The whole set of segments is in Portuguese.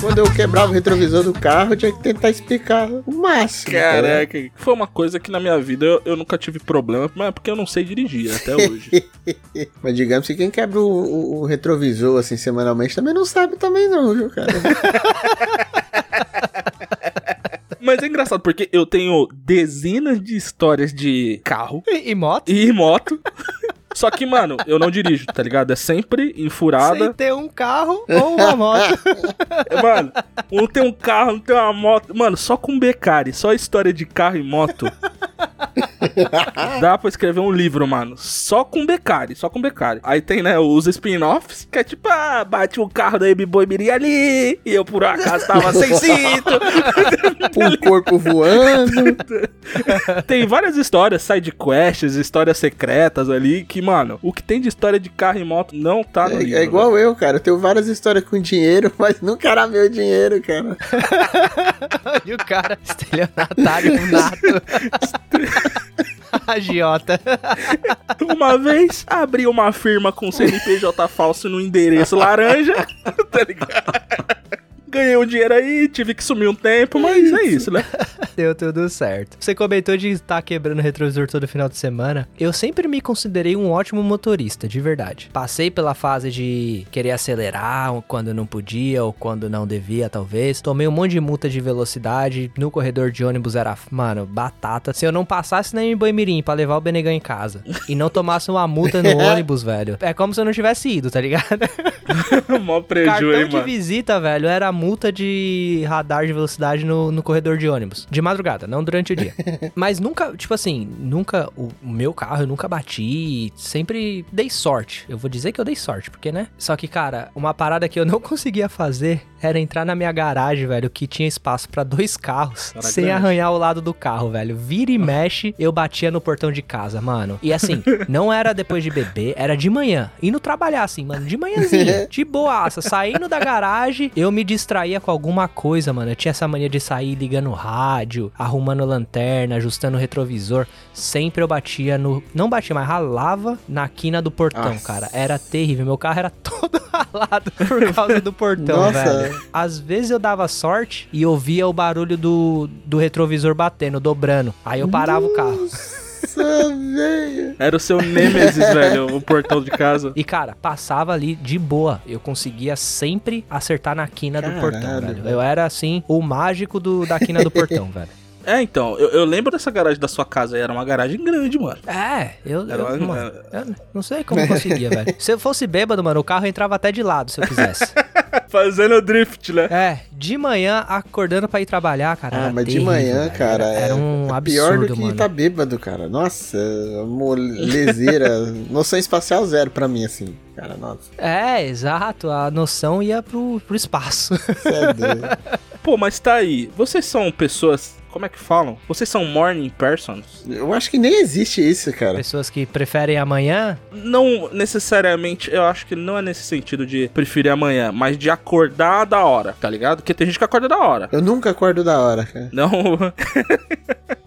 Quando eu quebrava o retrovisor do carro, eu tinha que tentar explicar o máximo. cara. Caraca, foi uma coisa que na minha vida eu, eu nunca tive problema, mas é porque eu não sei dirigir até hoje. Mas digamos que quem quebra o, o- o retrovisor assim semanalmente também não sabe também não, viu, cara? mas é engraçado porque eu tenho dezenas de histórias de carro E, e moto? e moto. Só que, mano, eu não dirijo, tá ligado? É sempre em Sem furada. ter um carro ou uma moto. Mano, um tem um carro, um tem uma moto. Mano, só com Becari, só história de carro e moto. Dá pra escrever um livro, mano. Só com Becari, só com Becari. Aí tem, né, os spin-offs, que é tipo, ah, bate o carro da Baby Miri ali, e eu por acaso tava sem cinto. um corpo voando. tem várias histórias, side quests, histórias secretas ali, que, mano, o que tem de história de carro e moto não tá no É, livro. é igual eu, cara. Eu tenho várias histórias com dinheiro, mas nunca era meu dinheiro, cara. e o cara, estelionatário nato. Agiota. Uma vez, abri uma firma com CNPJ falso no endereço laranja, tá ligado? Ganhei um dinheiro aí, tive que sumir um tempo, mas é isso, né? Deu tudo certo. Você comentou de estar quebrando o retrovisor todo final de semana. Eu sempre me considerei um ótimo motorista, de verdade. Passei pela fase de querer acelerar quando não podia ou quando não devia, talvez. Tomei um monte de multa de velocidade. No corredor de ônibus era, mano, batata. Se eu não passasse na Emboimirim pra levar o Benegão em casa e não tomasse uma multa no ônibus, velho, é como se eu não tivesse ido, tá ligado? Mó preju Cartão de mano. visita, velho, era multa de radar de velocidade no, no corredor de ônibus. De madrugada, não durante o dia. Mas nunca, tipo assim, nunca. O, meu carro eu nunca bati. Sempre dei sorte. Eu vou dizer que eu dei sorte, porque, né? Só que, cara, uma parada que eu não conseguia fazer era entrar na minha garagem, velho, que tinha espaço pra dois carros, Era sem grande. arranhar o lado do carro, velho. Vira e mexe, eu batia no portão de casa, mano. E assim, não era depois de beber, era de manhã. Indo trabalhar, assim, mano, de manhãzinha, de boaça. Saindo da garagem, eu me distraía com alguma coisa, mano. Eu tinha essa mania de sair ligando o rádio, arrumando lanterna, ajustando o retrovisor. Sempre eu batia no. Não batia, mas ralava na quina do portão, Nossa. cara. Era terrível. Meu carro era todo ralado por causa do portão, Nossa. velho. Às vezes eu dava sorte e ouvia o barulho do, do retrovisor batendo, dobrando. Aí eu parava o carro. Nossa, velho. Era o seu Nemesis, velho, o portão de casa. E, cara, passava ali de boa. Eu conseguia sempre acertar na quina do Caralho, portão, velho. velho. Eu era, assim, o mágico do, da quina do portão, velho. É, então, eu, eu lembro dessa garagem da sua casa, era uma garagem grande, mano. É, eu, Era eu, uma- mano, eu não sei como eu conseguia, velho. Se eu fosse bêbado, mano, o carro entrava até de lado, se eu quisesse. Fazendo drift, né? É, de manhã, acordando pra ir trabalhar, cara. Ah, mas de terrível, manhã, velho. cara, Era, era um é absurdo, pior do que mano. tá bêbado, cara. Nossa, molezeira. noção espacial zero pra mim, assim. Cara, nossa. É, exato. A noção ia pro, pro espaço. Cê é doido. Pô, mas tá aí. Vocês são pessoas. Como é que falam? Vocês são morning persons? Eu acho que nem existe isso, cara. Pessoas que preferem amanhã. Não necessariamente, eu acho que não é nesse sentido de preferir amanhã, mas de acordar da hora, tá ligado? Porque tem gente que acorda da hora. Eu nunca acordo da hora, cara. Não.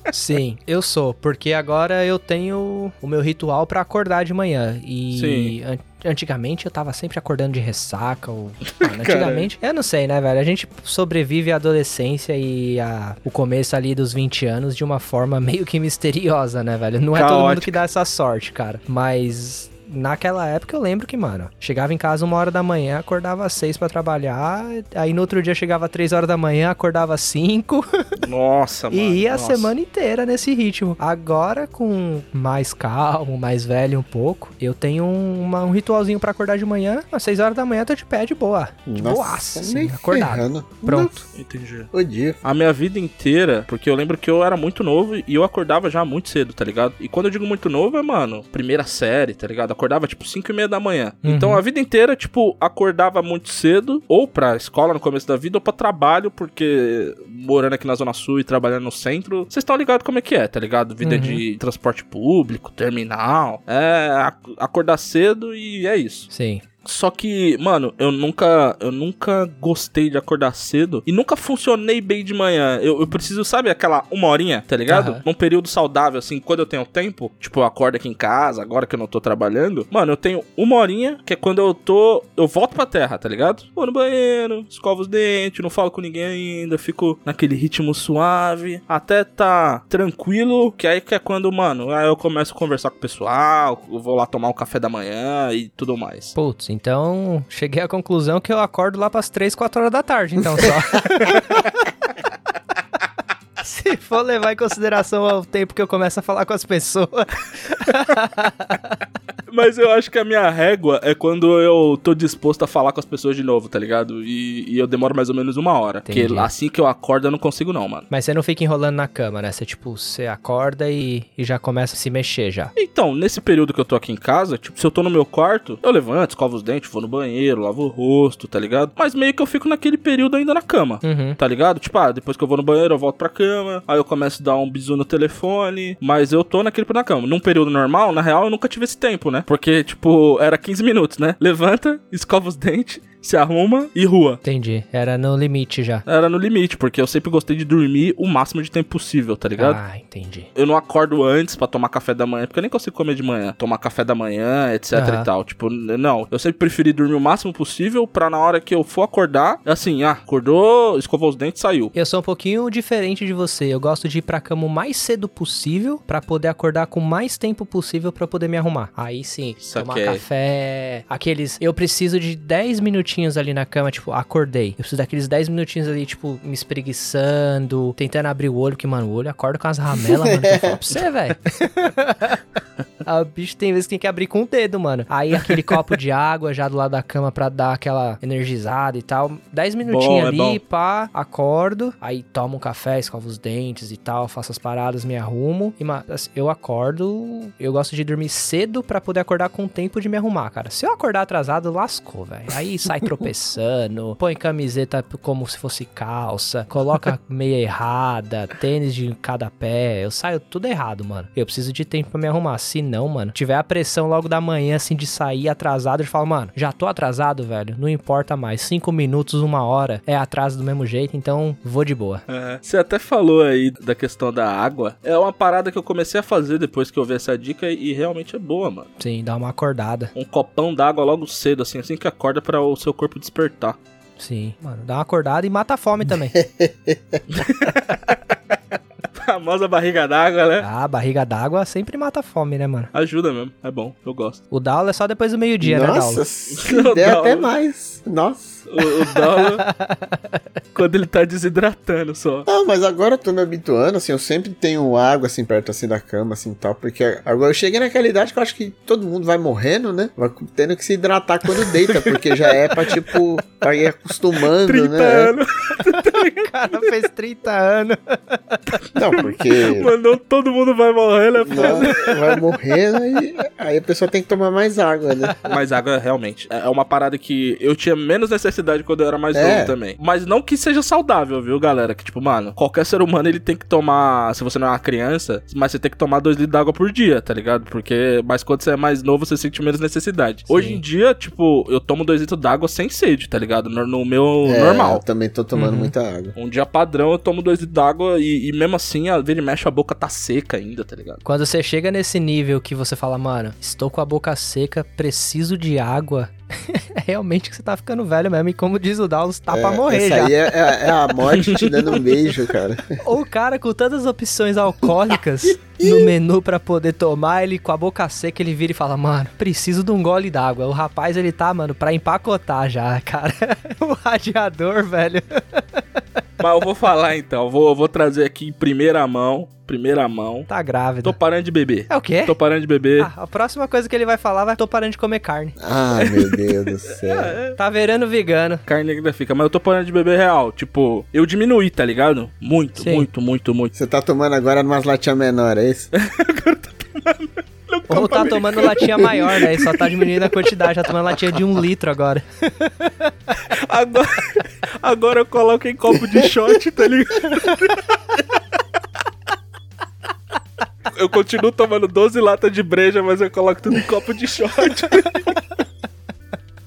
Sim, eu sou. Porque agora eu tenho o meu ritual pra acordar de manhã. E Sim. An- antigamente eu tava sempre acordando de ressaca. Ou... Mano, antigamente, eu não sei, né, velho? A gente sobrevive à adolescência e a... o começo ali dos 20 anos de uma forma meio que misteriosa, né, velho? Não é todo mundo Caótica. que dá essa sorte, cara. Mas. Naquela época eu lembro que, mano, chegava em casa uma hora da manhã, acordava às seis pra trabalhar, aí no outro dia chegava às três horas da manhã, acordava às cinco, Nossa, mano. e ia a nossa. semana inteira nesse ritmo. Agora, com mais calmo, mais velho um pouco, eu tenho um, uma- um ritualzinho pra acordar de manhã. Às 6 horas da manhã eu tô de pé de boa. De boaça, assim, acordado. ferrando. Pronto. Entendi. O dia. A minha vida inteira, porque eu lembro que eu era muito novo e eu acordava já muito cedo, tá ligado? E quando eu digo muito novo, é, mano, primeira série, tá ligado? Acordava tipo 5 e meia da manhã. Uhum. Então a vida inteira, tipo, acordava muito cedo, ou pra escola no começo da vida, ou pra trabalho, porque morando aqui na Zona Sul e trabalhando no centro, vocês estão ligados como é que é, tá ligado? Vida Uhum. de transporte público, terminal. É, ac- acordar cedo e é isso. Sim. Só que, mano, eu nunca, eu nunca gostei de acordar cedo e nunca funcionei bem de manhã. Eu, eu preciso, sabe, aquela uma horinha, tá ligado? Aham. Num período saudável, assim, quando eu tenho tempo, tipo, eu acordo aqui em casa, agora que eu não tô trabalhando. Mano, eu tenho uma horinha, que é quando eu tô. Eu volto pra terra, tá ligado? Vou no banheiro, escovo os dentes, não falo com ninguém ainda, fico naquele ritmo suave, até tá tranquilo, que aí que é quando, mano, aí eu começo a conversar com o pessoal, eu vou lá tomar um café da manhã e tudo mais. Putz, então cheguei à conclusão que eu acordo lá pras 3, 4 horas da tarde, então só. Se for levar em consideração o tempo que eu começo a falar com as pessoas. Mas eu acho que a minha régua é quando eu tô disposto a falar com as pessoas de novo, tá ligado? E, e eu demoro mais ou menos uma hora. Entendi. Porque assim que eu acordo, eu não consigo, não, mano. Mas você não fica enrolando na cama, né? Você, tipo, você acorda e, e já começa a se mexer já. Então, nesse período que eu tô aqui em casa, tipo, se eu tô no meu quarto, eu levanto, escovo os dentes, vou no banheiro, lavo o rosto, tá ligado? Mas meio que eu fico naquele período ainda na cama. Uhum. Tá ligado? Tipo, ah, depois que eu vou no banheiro, eu volto pra cama. Aí eu começo a dar um bisu no telefone. Mas eu tô naquele na cama. Num período normal, na real, eu nunca tive esse tempo, né? Porque, tipo, era 15 minutos, né? Levanta, escova os dentes, se arruma e rua. Entendi. Era no limite já. Era no limite, porque eu sempre gostei de dormir o máximo de tempo possível, tá ligado? Ah, entendi. Eu não acordo antes pra tomar café da manhã, porque eu nem consigo comer de manhã. Tomar café da manhã, etc Aham. e tal. Tipo, não. Eu sempre preferi dormir o máximo possível pra na hora que eu for acordar, assim, ah, acordou, escovou os dentes, saiu. Eu sou um pouquinho diferente de você. Eu gosto de ir pra cama o mais cedo possível pra poder acordar com mais tempo possível pra poder me arrumar. Aí sim, tomar Saquei. café, aqueles, eu preciso de 10 minutinhos ali na cama, tipo, acordei. Eu preciso daqueles 10 minutinhos ali, tipo, me espreguiçando, tentando abrir o olho, porque mano, o olho acorda com as ramelas, mano, que eu falo pra você, velho. O bicho tem vezes que tem que abrir com o dedo, mano. Aí aquele copo de água já do lado da cama pra dar aquela energizada e tal. 10 minutinhos Bom, é ali, bom. pá, acordo. Aí tomo um café, escovo os dentes e tal, faço as paradas, me arrumo. E ma- assim, eu acordo. Eu gosto de dormir cedo pra poder acordar com tempo de me arrumar, cara. Se eu acordar atrasado, lascou, velho. Aí sai tropeçando, põe camiseta como se fosse calça, coloca meia errada, tênis de cada pé. Eu saio tudo errado, mano. Eu preciso de tempo pra me arrumar. Se não, mano, tiver a pressão logo da manhã, assim, de sair atrasado, eu falo, mano, já tô atrasado, velho. Não importa mais. Cinco minutos, uma hora é atraso do mesmo jeito, então vou de boa. É, Você até falou aí da questão da água. É uma parada que eu comecei a fazer depois que eu vi essa dica e, realmente é boa, mano. Sim, dá uma acordada. Um copão d'água logo cedo, assim, assim que acorda pra o seu corpo despertar. Sim, mano, dá uma acordada e mata a fome também. Famosa barriga d'água, né? ah, barriga d'água sempre mata a fome, né, mano? Ajuda mesmo, é bom, eu gosto. O Daulo é só depois do meio-dia, né, Daulo? Nossa, der até mais. Nossa. O, o dólar, quando ele tá desidratando só. Não, mas agora eu tô me habituando, assim, eu sempre tenho água, assim, perto, assim, da cama, assim, tal, porque agora eu cheguei naquela idade que eu acho que todo mundo vai morrendo, né? Vai tendo que se hidratar quando deita, porque já é pra, tipo, pra ir acostumando, 30 né? anos, O cara fez 30 anos. Não, porque... mandou todo mundo vai morrendo, é foda. Não, vai morrendo e aí a pessoa tem que tomar mais água, né? Mas água, realmente, é uma parada que eu tinha menos necessidade quando eu era mais É. novo também. Mas não que seja saudável, viu, galera? Que, tipo, mano, qualquer ser humano, ele tem que tomar, se você não é uma criança, mas você tem que tomar 2 litros d'água por dia, tá ligado? Porque, mas quando você é mais novo, você sente menos necessidade. Sim. Hoje em dia, tipo, eu tomo 2 litros d'água sem sede, tá ligado? No, no meu É, normal. Eu também tô tomando Uhum. muita água. Um dia padrão, eu tomo 2 litros d'água e, e mesmo assim, a vira e mexe, a boca tá seca ainda, tá ligado? Quando você chega nesse nível que você fala, mano, estou com a boca seca, preciso de água. é realmente que você tá ficando velho mesmo. E como diz o Daulo, tá pra É, morrer essa já. aí é, é- é a morte te dando um beijo, cara. Ou o cara com tantas opções alcoólicas no menu pra poder tomar, ele com a boca seca, ele vira e fala, mano, preciso de um gole d'água. O rapaz, ele tá, mano, pra empacotar já, cara. o radiador, velho. Mas eu vou falar então, eu vou, eu vou trazer aqui em primeira mão, primeira mão. Tá grávida. Tô parando de beber. É o quê? Tô parando de beber. Ah, a próxima coisa que ele vai falar vai tô parando de comer carne. Ai, meu Deus do céu. Tá virando vegano. Carne ainda fica, mas eu tô parando de beber real. Tipo, eu diminuí, tá ligado? Muito, Sim. muito, muito, muito. Você tá tomando agora umas latinhas menores, é isso? Ou tá tomando latinha maior, né? E só tá diminuindo a quantidade, tá tomando latinha de um litro agora. Agora, agora eu coloco em copo de shot, tá ligado? Eu continuo tomando 12 latas de breja, mas eu coloco tudo em copo de shot.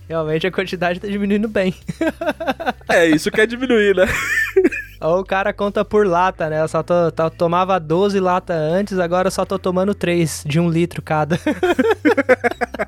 Realmente a quantidade tá diminuindo bem. É, isso quer diminuir, né? Ou o cara conta por lata, né? Eu só tô, tô- tomava 12 latas antes, agora eu só tô tomando 3 de um litro cada.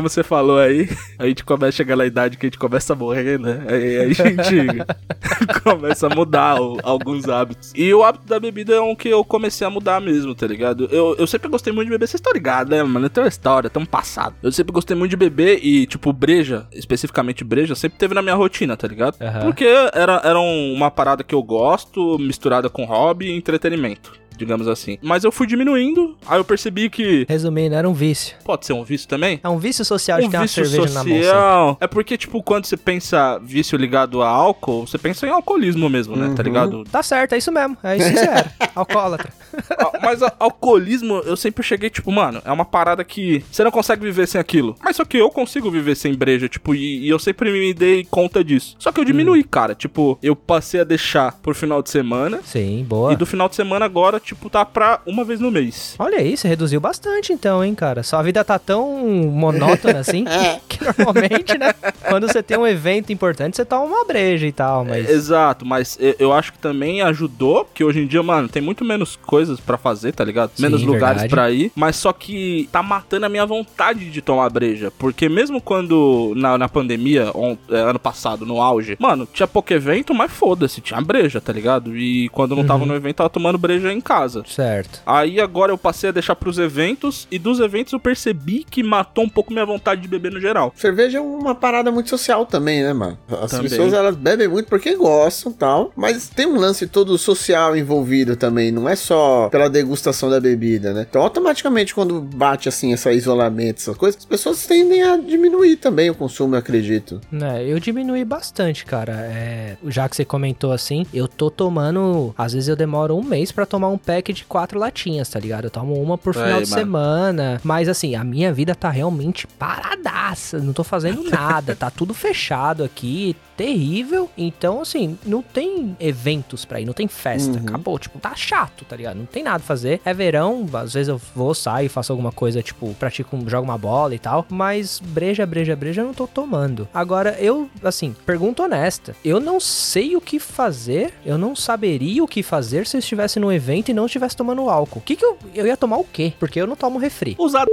Como você falou aí, a gente começa a chegar na idade que a gente começa a morrer, né? Aí a gente começa a mudar o- alguns hábitos. E o hábito da bebida é um que eu comecei a mudar mesmo, tá ligado? Eu, eu sempre gostei muito de beber, vocês estão ligados, né, mano? Tem uma história, tem um passado. Eu sempre gostei muito de beber e, tipo, breja, especificamente breja, sempre teve na minha rotina, tá ligado? Aham. Porque era, era um- uma parada que eu gosto, misturada com hobby e entretenimento. Digamos assim. Mas eu fui diminuindo, aí eu percebi que Resumindo, era um vício. pode ser um vício também. É um vício social de Um ter uma cerveja na mão. social. É porque, tipo, quando você pensa vício ligado a álcool, você pensa em alcoolismo mesmo, né? Tá ligado? Tá certo, é isso mesmo. É isso que você era. Alcoólatra. Ah, Mas a- alcoolismo, eu sempre cheguei, tipo, mano, é uma parada que você não consegue viver sem aquilo. Mas só que eu consigo viver sem breja, tipo, e, e eu sempre me dei conta disso. Só que eu diminuí, cara. Tipo, eu passei a deixar por final de semana. Sim, boa. E do final de semana agora, tipo, tá pra uma vez no mês. Olha aí, você reduziu bastante então, hein, cara. Sua vida tá tão monótona assim que normalmente, né? Quando você tem um evento importante, você toma uma breja e tal, mas. Exato, mas eu, acho que também ajudou, que hoje em dia, mano, tem muito menos coisas pra fazer, tá ligado? Sim, menos lugares verdade. pra ir, mas só que tá matando a minha vontade de tomar breja, porque mesmo quando na, na pandemia, on- é, ano passado, no auge, mano, tinha pouco evento, mas foda-se, tinha breja, tá ligado? E quando eu não Uhum. tava no evento, tava tomando breja em casa. Certo. Aí agora eu passei a deixar pros eventos, e dos eventos eu percebi que matou um pouco minha vontade de beber no geral. Cerveja é uma parada muito social também, né, mano? As Também. pessoas elas bebem muito porque gostam e tal, mas tem um lance todo social envolvido também, não é só pela degustação da bebida, né? Então, automaticamente, quando bate assim, esse isolamento, essas coisas, as pessoas tendem a diminuir também o consumo, eu acredito. É, eu diminui bastante, cara. É, já que você comentou assim, eu tô tomando. Às vezes eu demoro um mês pra tomar um pack de quatro latinhas, tá ligado? Eu tomo uma por final Aí, de mano. semana. Mas assim, a minha vida tá realmente paradaça. Não tô fazendo nada. tá tudo fechado aqui. Terrível. Então, assim, não tem eventos pra ir, não tem festa. Uhum. Acabou. Tipo, tá chato, tá ligado? Não tem nada a fazer. É verão, às vezes eu vou, saio, faço alguma coisa, tipo, pratico, jogo uma bola e tal. Mas breja, breja, breja eu não tô tomando. Agora, eu, assim, pergunta honesta. Eu não sei o que fazer, eu não saberia o que fazer se eu estivesse num evento e não estivesse tomando álcool. O que que eu, eu ia tomar o quê? Porque eu não tomo refri. Usar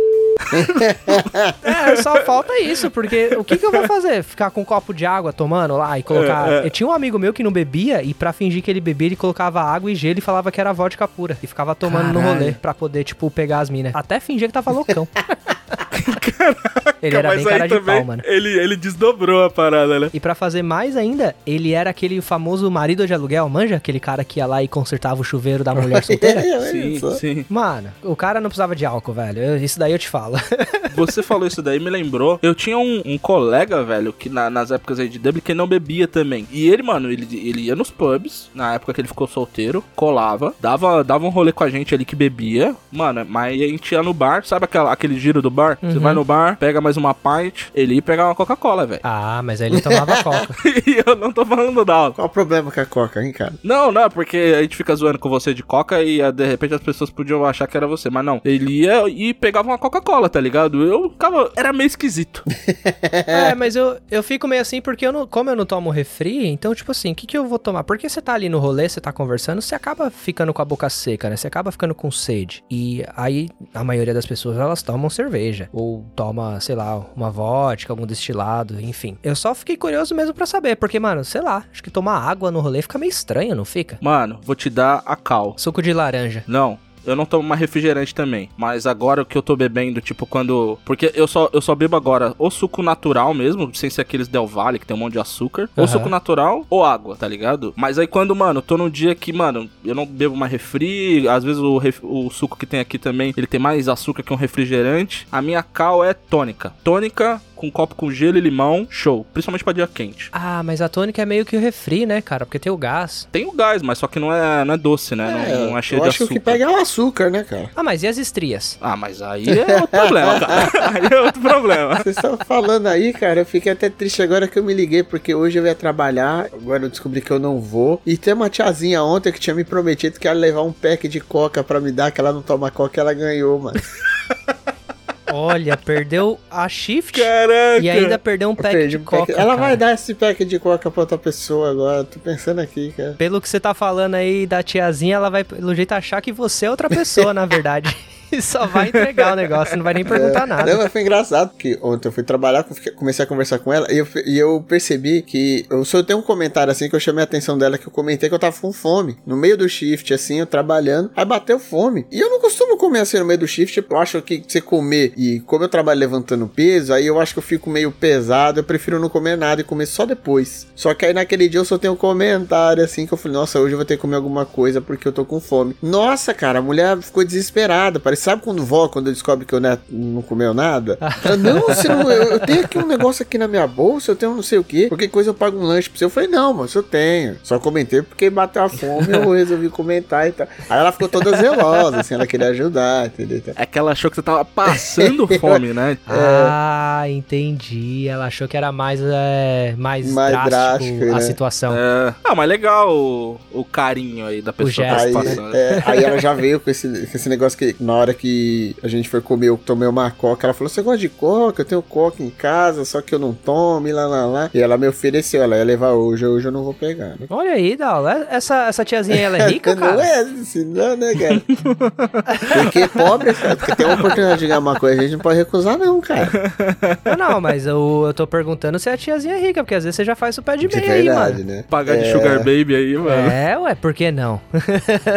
É, só falta isso, porque o que, que eu vou fazer? Ficar com um copo de água tomando lá e colocar. É, é. Eu tinha um amigo meu que não bebia e pra fingir que ele bebia, ele colocava água e gelo e falava que era vodka pura. E ficava tomando no Caralho. rolê pra poder, tipo, pegar as minas. Até fingir que tava loucão. ele era bem cara de também pau, mano. ele, ele desdobrou a parada, né? E pra fazer mais ainda, ele era aquele famoso marido de aluguel, manja? Aquele cara que ia lá e consertava o chuveiro da mulher solteira. Sim, sim. Mano, o cara não precisava de álcool, velho. Eu- isso daí eu te falo. Você falou isso daí, me lembrou. Eu tinha um, um colega, velho, que na- nas épocas aí de Dublin, que não bebia também. E ele, mano, ele, ele ia nos pubs, na época que ele ficou solteiro, colava, dava, dava um rolê com a gente ali que bebia. Mano, mas a gente ia no bar, sabe aquela, aquele giro do bar? Você Uhum. vai no bar, pega mais uma pint, ele ia pegar uma Coca-Cola, velho. ah, mas aí ele tomava coca. e eu não tô falando da álcool. Qual o problema com a coca, hein, cara? Não, não, porque a gente fica zoando com você de coca e ah, de repente as pessoas podiam achar que era você, mas não. Ele ia e pegava uma Coca-Cola, tá ligado? Eu ficava. Era meio esquisito. É, mas eu, eu fico meio assim porque eu não, como eu não tomo refri, então, tipo assim, o que, que eu vou tomar? Porque você tá ali no rolê, você tá conversando, você acaba ficando com a boca seca, né? Você acaba ficando com sede. E aí, a maioria das pessoas, elas tomam cerveja. Ou toma, sei lá, uma vodka, algum destilado, enfim. Eu só fiquei curioso mesmo pra saber, porque, mano, sei lá, acho que tomar água no rolê fica meio estranho, não fica? Mano, vou te dar a cal. Suco de laranja. Não. Eu não tomo mais refrigerante também. Mas agora o que eu tô bebendo, tipo, quando. Porque eu só, eu só bebo agora ou suco natural mesmo, sem ser aqueles Del Valle, que tem um monte de açúcar. Ou Aham. suco natural ou água, tá ligado? Mas aí quando, mano, eu tô num dia que, mano, eu não bebo mais refri. Às vezes o, ref- o suco que tem aqui também, ele tem mais açúcar que um refrigerante. A minha cal é tônica. Tônica com copo com gelo e limão, show. Principalmente pra dia quente. Ah, mas a tônica é meio que o refri, né, cara? Porque tem o gás. Tem o gás, mas só que não é, não é doce, né? não, não é cheio eu de acho que o açúcar. que pega é o açúcar, né, cara? Ah, mas e as estrias? Ah, mas aí é outro problema, cara. Aí é outro problema. Vocês estão falando aí, cara, eu fiquei até triste agora que eu me liguei, porque hoje eu ia trabalhar, agora eu descobri que eu não vou. E tem uma tiazinha ontem que tinha me prometido que ia levar um pack de coca pra me dar, que ela não toma coca, ela ganhou, mano. Olha, perdeu a shift Caraca! e ainda perdeu um pack de um pack- coca. Ela cara. vai dar esse pack de coca pra outra pessoa agora. Tô pensando aqui, cara. Pelo que você tá falando aí da tiazinha, ela vai, pelo jeito, achar que você é outra pessoa, na verdade. E só vai entregar o negócio, não vai nem perguntar nada. É, Não, mas foi engraçado, porque ontem eu fui trabalhar, comecei a conversar com ela, e eu, e eu percebi que eu só tenho um comentário assim que eu chamei a atenção dela, que eu comentei que eu tava com fome. No meio do shift, assim, eu trabalhando, aí bateu fome. E eu não costumo comer assim no meio do shift, eu acho que você comer, e como eu trabalho levantando peso, aí eu acho que eu fico meio pesado, eu prefiro não comer nada e comer só depois. Só que aí naquele dia eu só tenho um comentário assim, que eu falei, nossa, hoje eu vou ter que comer alguma coisa porque eu tô com fome. Nossa, cara, a mulher ficou desesperada, sabe quando vó, quando descobre que o neto não comeu nada? Ela, não, você não, eu, eu tenho aqui um negócio aqui na minha bolsa, eu tenho não sei o que, qualquer coisa eu pago um lanche pra você. Eu falei, não, mas eu tenho. Só comentei porque bateu a fome, eu resolvi comentar e tal. Aí ela ficou toda zelosa, assim, ela queria ajudar, entendeu? É que ela achou que você tava passando fome, né? Ah, entendi. Ela achou que era mais, é, mais, Mais drástico, drástico, a né? situação. É. Ah, mas legal o, o carinho aí da pessoa que tá passando. é, aí ela já veio com esse, com esse negócio que na hora que a gente foi comer, eu tomei uma coca. Ela falou: Você gosta de coca? Eu tenho coca em casa, só que eu não tomo, e lá, lá, lá. E ela me ofereceu, ela ia levar hoje, hoje eu não vou pegar. Né? Olha aí, Dal, essa, essa tiazinha, ela é rica, não cara? é assim, não, né, cara? Porque pobre, cara, porque tem uma oportunidade de ganhar uma coisa, a gente não pode recusar, não, cara. Não, não, mas eu, eu tô perguntando se a tiazinha é rica, porque às vezes você já faz o pé de De meia aí, verdade, mano. né? Pagar de É, sugar baby aí, mano. É, ué, por que não?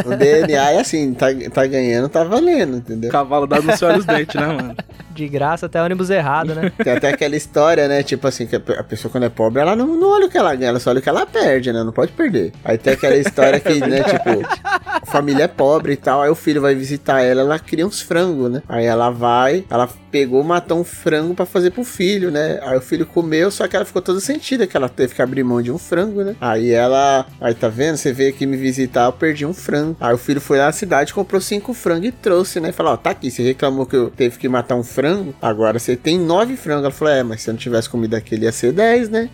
O DNA é assim, tá, tá ganhando, tá valendo, entendeu? Cavalo dado no céu dos dentes, né, mano? De graça até ônibus errado, né? Tem até aquela história, né? Tipo assim, que a pe- a pessoa quando é pobre, ela não, não olha o que ela ganha, ela só olha o que ela perde, né? Não pode perder. Aí tem aquela história que, né, tipo, a família é pobre e tal, aí o filho vai visitar ela, ela cria uns frangos, né? Aí ela vai, ela pegou, matou um frango pra fazer pro filho, né? Aí o filho comeu, só que ela ficou toda sentida que ela teve que abrir mão de um frango, né? Aí ela, aí tá vendo? Você veio aqui me visitar, eu perdi um frango. Aí o filho foi lá na cidade, comprou cinco frangos e trouxe, né? Falou, ó, tá aqui, você reclamou que eu teve que matar um frango, agora você tem nove frangos. Ela falou, é, mas se eu não tivesse comido aquele ia ser dez, né?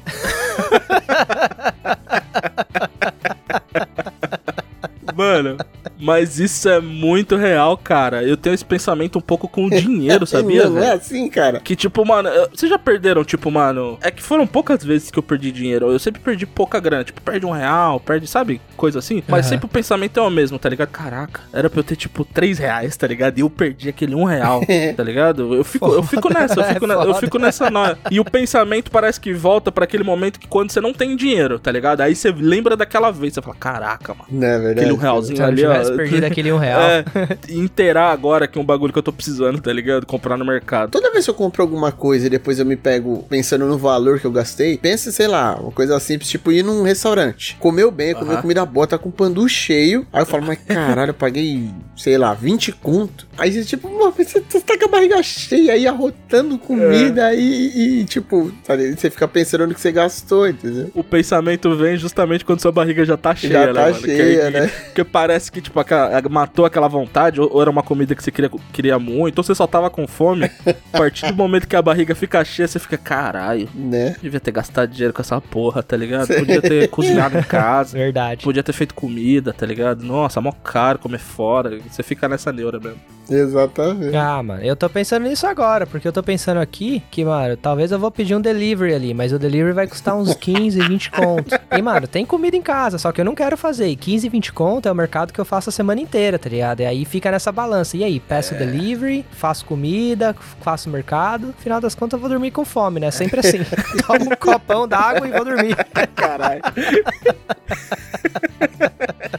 Mano, mas isso é muito real, cara. Eu tenho esse pensamento um pouco com o dinheiro, sabia, não, é assim, cara. Que tipo, mano, eu- vocês já perderam, tipo, mano. É que foram poucas vezes que eu perdi dinheiro. Eu sempre perdi pouca grana. Tipo, perde um real, perde, sabe? Coisa assim. Mas Aham. sempre o pensamento é o mesmo, tá ligado? Caraca, era pra eu ter, tipo, três reais, tá ligado? E eu perdi aquele um real, tá ligado? Eu fico, eu fico nessa, eu É fico, ne- eu foda. fico nessa noia. E o pensamento parece que volta pra aquele momento que quando você não tem dinheiro, tá ligado? Aí você lembra daquela vez, você fala, caraca, mano. Não é verdade. Aquele um realzinho eu ali, ó. Tivesse perdido aquele um real. É, inteirar agora que é um bagulho que eu tô precisando, tá ligado? Comprar no mercado. Toda vez que eu compro alguma coisa e depois eu me pego pensando no valor que eu gastei, pensa, sei lá, uma coisa simples, tipo ir num restaurante. Comeu bem, comeu Aham. comida boa, tá com o pandu cheio. Aí eu falo, mas caralho, eu paguei, sei lá, 20 conto. Aí você, tipo, você você tá com a barriga cheia aí, arrotando comida e, e, tipo, sabe, você fica pensando no que você gastou, entendeu? O pensamento vem justamente quando sua barriga já tá cheia, Já né, tá mano? Que cheia, né? Porque parece que, tipo, aquela- matou aquela vontade, ou, ou era uma comida que você queria, queria muito, ou você só tava com fome. a partir do momento que a barriga fica cheia, você fica, caralho, Né? devia ter gastado dinheiro com essa porra, tá ligado? Podia ter cozinhado em casa. Verdade. Podia ter feito comida, tá ligado? Nossa, mó caro comer fora. Você fica nessa neura mesmo. Exatamente. Ah, mano, eu tô pensando nisso agora, porque eu tô pensando aqui que, mano, talvez eu vou pedir um delivery ali, mas o delivery vai custar uns 15, 20 conto. E, mano, tem comida em casa, só que eu não quero fazer. E 15, 20 conto é o mercado que eu faço a semana inteira, tá ligado? E aí fica nessa balança. E aí, peço delivery, faço comida, faço mercado, final das contas eu vou dormir com fome, né? Sempre assim. Tomo um copão d'água e vou dormir. Caralho.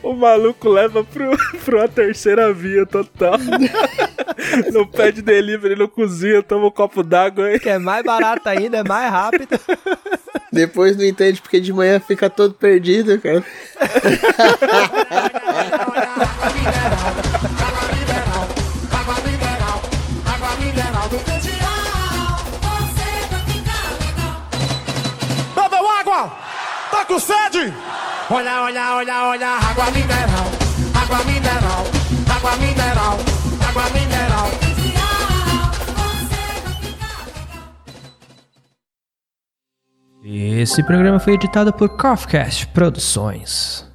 o maluco leva pro, pra uma terceira via total. não pede delivery, não cozinha, toma um copo d'água aí. Que é mais barato ainda, é mais rápido. Depois não entende porque de manhã fica todo perdido, cara. Olha, olha, olha, olha, água mineral, água mineral, água mineral, água mineral. Esse programa foi editado por Coffcast Produções.